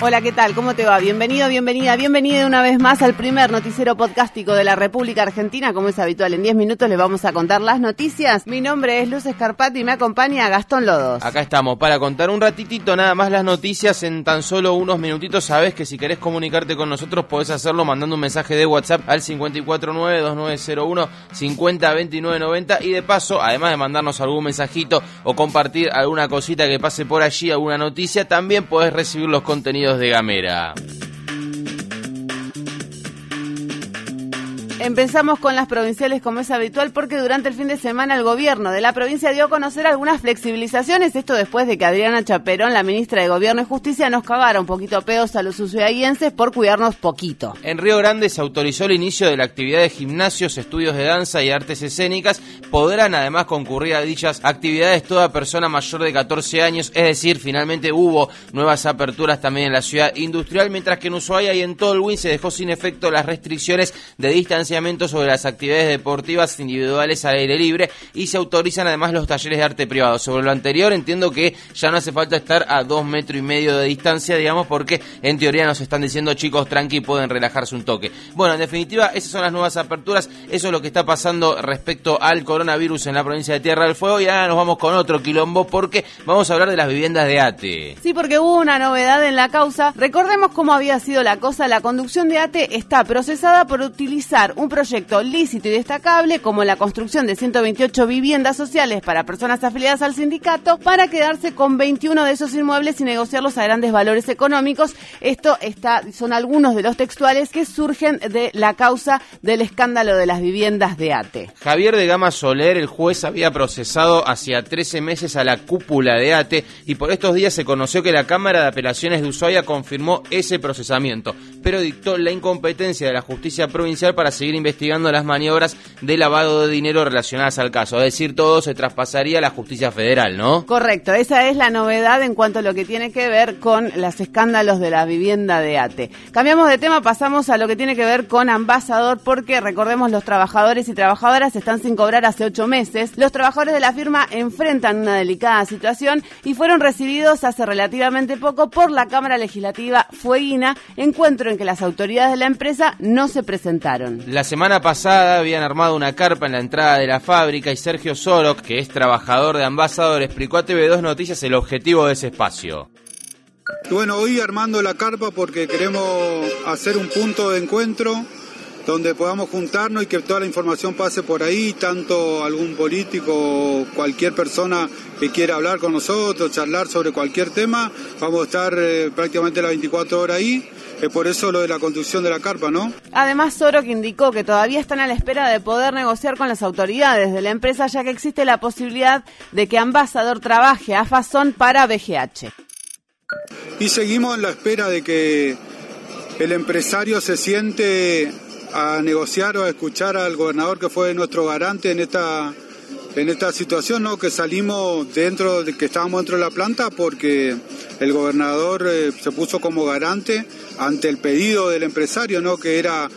Hola, ¿qué tal? ¿Cómo te va? Bienvenido, bienvenida, bienvenida una vez más al primer noticiero podcastico de la República Argentina. Como es habitual, en 10 minutos les vamos a contar las noticias. Mi nombre es Luz Escarpati y me acompaña Gastón Lodos. Acá estamos para contar un ratitito nada más las noticias en tan solo unos minutitos. Sabes que si querés comunicarte con nosotros podés hacerlo mandando un mensaje de WhatsApp al 549-2901-502990 y de paso, además de mandarnos algún mensajito o compartir alguna cosita que pase por allí, alguna noticia, también podés recibir los contenidos de Gamera. Empezamos con las provinciales como es habitual porque durante el fin de semana el gobierno de la provincia dio a conocer algunas flexibilizaciones, esto después de que Adriana Chaperón, la ministra de Gobierno y Justicia, nos cagara un poquito peos a los usuarienses por cuidarnos poquito. En Río Grande se autorizó el inicio de la actividad de gimnasios, estudios de danza y artes escénicas. Podrán además concurrir a dichas actividades toda persona mayor de 14 años, es decir, finalmente hubo nuevas aperturas también en la ciudad industrial, mientras que en Ushuaia y en Tolwyn se dejó sin efecto las restricciones de distancia sobre las actividades deportivas individuales al aire libre y se autorizan además los talleres de arte privado. Sobre lo anterior entiendo que ya no hace falta estar a dos metros y medio de distancia, digamos, porque en teoría nos están diciendo chicos tranqui pueden relajarse un toque. Bueno, en definitiva, esas son las nuevas aperturas, eso es lo que está pasando respecto al coronavirus en la provincia de Tierra del Fuego y ahora nos vamos con otro quilombo porque vamos a hablar de las viviendas de ATE. Sí, porque hubo una novedad en la causa. Recordemos cómo había sido la cosa. La conducción de ATE está procesada por utilizar un proyecto lícito y destacable como la construcción de 128 viviendas sociales para personas afiliadas al sindicato para quedarse con 21 de esos inmuebles y negociarlos a grandes valores económicos. Esto está, son algunos de los textuales que surgen de la causa del escándalo de las viviendas de ATE. Javier de Gama Soler, el juez, había procesado hacia 13 meses a la cúpula de ATE y por estos días se conoció que la Cámara de Apelaciones de Ushuaia confirmó ese procesamiento, pero dictó la incompetencia de la justicia provincial para seguir investigando las maniobras de lavado de dinero relacionadas al caso. Es decir, todo se traspasaría a la justicia federal, ¿no? Correcto, esa es la novedad en cuanto a lo que tiene que ver con los escándalos de la vivienda de ATE. Cambiamos de tema, pasamos a lo que tiene que ver con Ambasador, porque recordemos los trabajadores y trabajadoras están sin cobrar hace ocho meses. Los trabajadores de la firma enfrentan una delicada situación y fueron recibidos hace relativamente poco por la Cámara Legislativa Fueguina, encuentro en que las autoridades de la empresa no se presentaron. La semana pasada habían armado una carpa en la entrada de la fábrica y Sergio Sorok, que es trabajador de Ambasador, explicó a TV2 Noticias el objetivo de ese espacio. Bueno, hoy armando la carpa porque queremos hacer un punto de encuentro donde podamos juntarnos y que toda la información pase por ahí, tanto algún político o cualquier persona que quiera hablar con nosotros, charlar sobre cualquier tema, vamos a estar eh, prácticamente las 24 horas ahí. Es por eso lo de la construcción de la carpa, ¿no? Además, Soro que indicó que todavía están a la espera de poder negociar con las autoridades de la empresa, ya que existe la posibilidad de que Ambasador trabaje a Fazón para BGH. Y seguimos en la espera de que el empresario se siente a negociar o a escuchar al gobernador que fue nuestro garante en esta en esta situación, ¿no? Que salimos dentro de que estábamos dentro de la planta porque el gobernador eh, se puso como garante ante el pedido del empresario, ¿no? Que era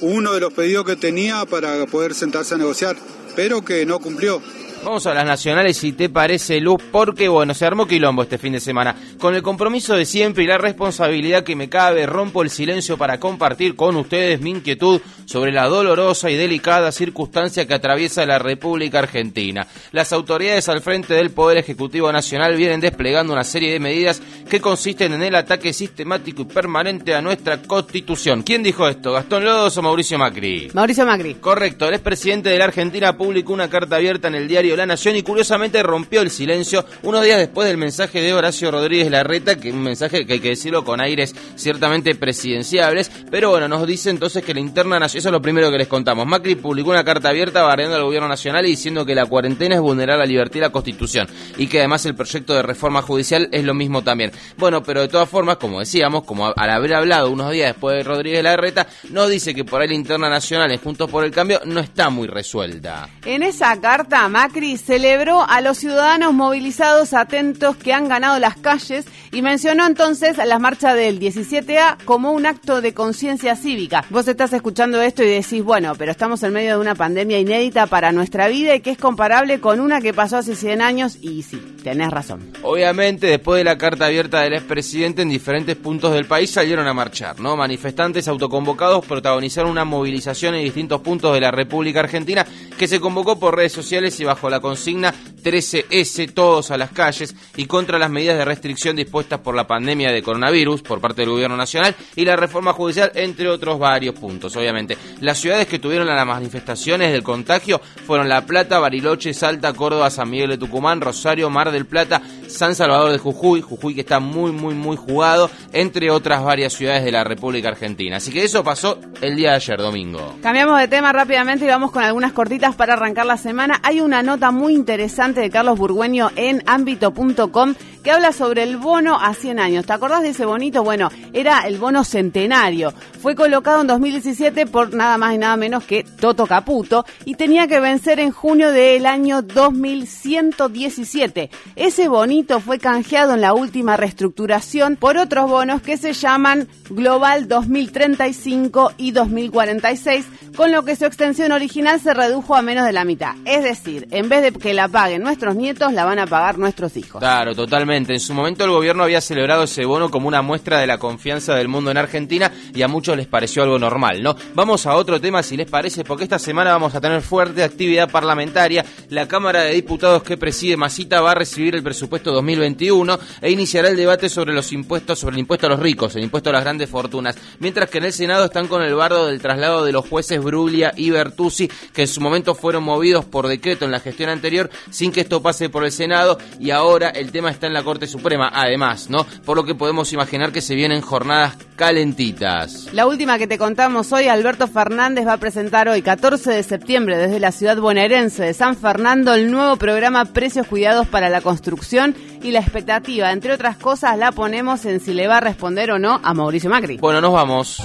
uno de los pedidos que tenía para poder sentarse a negociar, pero que no cumplió. Vamos a las nacionales, si te parece, Luz, porque, bueno, se armó quilombo este fin de semana. Con el compromiso de siempre y la responsabilidad que me cabe, rompo el silencio para compartir con ustedes mi inquietud sobre la dolorosa y delicada circunstancia que atraviesa la República Argentina. Las autoridades al frente del Poder Ejecutivo Nacional vienen desplegando una serie de medidas que consisten en el ataque sistemático y permanente a nuestra Constitución. ¿Quién dijo esto? ¿Gastón Lodos o Mauricio Macri? Mauricio Macri. Correcto, el expresidente de la Argentina publicó una carta abierta en el diario La Nación y curiosamente rompió el silencio unos días después del mensaje de Horacio Rodríguez Larreta, que un mensaje que hay que decirlo con aires ciertamente presidenciables, pero bueno, nos dice entonces que la interna nacional, eso es lo primero que les contamos, Macri publicó una carta abierta barreando al gobierno nacional y diciendo que la cuarentena es vulnerar la libertad y la constitución, y que además el proyecto de reforma judicial es lo mismo también. Bueno, pero de todas formas, como decíamos, como al haber hablado unos días después de Rodríguez Larreta, nos dice que por ahí la interna nacional en Juntos por el Cambio no está muy resuelta. En esa carta, Macri Macri celebró a los ciudadanos movilizados atentos que han ganado las calles y mencionó entonces la marcha del 17A como un acto de conciencia cívica. Vos estás escuchando esto y decís, bueno, pero estamos en medio de una pandemia inédita para nuestra vida y que es comparable con una que pasó hace 100 años y sí, tenés razón. Obviamente, después de la carta abierta del expresidente en diferentes puntos del país salieron a marchar, ¿no? Manifestantes autoconvocados protagonizaron una movilización en distintos puntos de la República Argentina que se convocó por redes sociales y bajo la consigna 13S todos a las calles y contra las medidas de restricción dispuestas por la pandemia de coronavirus por parte del gobierno nacional y la reforma judicial, entre otros varios puntos, obviamente. Las ciudades que tuvieron las manifestaciones del contagio fueron La Plata, Bariloche, Salta, Córdoba, San Miguel de Tucumán, Rosario, Mar del Plata, San Salvador de Jujuy, Jujuy que está muy, muy, muy jugado, entre otras varias ciudades de la República Argentina. Así que eso pasó el día de ayer, domingo. Cambiamos de tema rápidamente y vamos con algunas cortitas para arrancar la semana. Hay una nota muy interesante de Carlos Burgueño en ámbito.com que habla sobre el bono a 100 años. ¿Te acordás de ese bonito? Bueno, era el bono centenario. Fue colocado en 2017 por nada más y nada menos que Toto Caputo y tenía que vencer en junio del año 2117. Ese bonito fue canjeado en la última reestructuración por otros bonos que se llaman Global 2035 y 2046, con lo que su extensión original se redujo a menos de la mitad. Es decir, en vez de que la paguen nuestros nietos, la van a pagar nuestros hijos. Claro, totalmente. En su momento el gobierno había celebrado ese bono como una muestra de la confianza del mundo en Argentina y a muchos les pareció algo normal, ¿no? Vamos a otro tema si les parece, porque esta semana vamos a tener fuerte actividad parlamentaria. La Cámara de Diputados que preside Masita va a recibir el presupuesto 2021 e iniciará el debate sobre los impuestos, sobre el impuesto a los ricos, el impuesto a las grandes fortunas, mientras que en el Senado están con el bardo del traslado de los jueces Bruglia y Bertuzzi, que en su momento fueron movidos por decreto en la gestión anterior sin que esto pase por el Senado y ahora el tema está en la Corte Suprema, además, ¿no? Por lo que podemos imaginar que se vienen jornadas calentitas. La última que te contamos hoy, Alberto Fernández va a presentar hoy, 14 de septiembre, desde la ciudad bonaerense de San Fernando, el nuevo programa Precios Cuidados para la Construcción y la expectativa, entre otras cosas, la ponemos en si le va a responder o no a Mauricio Macri. Bueno, nos vamos.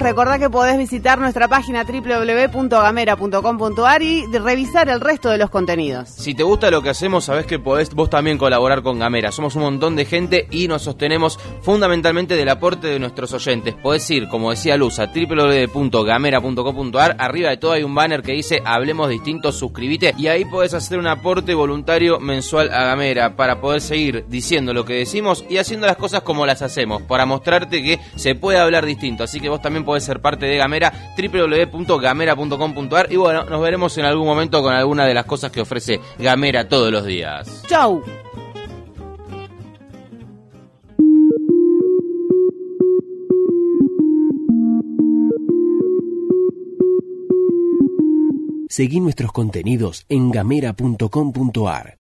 Recordá que podés visitar nuestra página www.gamera.com.ar y revisar el resto de los contenidos. Si te gusta lo que hacemos, sabés que podés vos también colaborar con Gamera. Somos un montón de gente y nos sostenemos fundamentalmente del aporte de nuestros oyentes. Podés ir, como decía Luz, a www.gamera.com.ar. Arriba de todo hay un banner que dice Hablemos Distintos, suscríbete y ahí podés hacer un aporte voluntario mensual a Gamera para poder seguir diciendo lo que decimos y haciendo las cosas como las hacemos, para mostrarte que se puede hablar distinto. Así que vos también puede ser parte de Gamera, www.gamera.com.ar y bueno, nos veremos en algún momento con alguna de las cosas que ofrece Gamera todos los días. ¡Chau! Seguí nuestros contenidos en gamera.com.ar.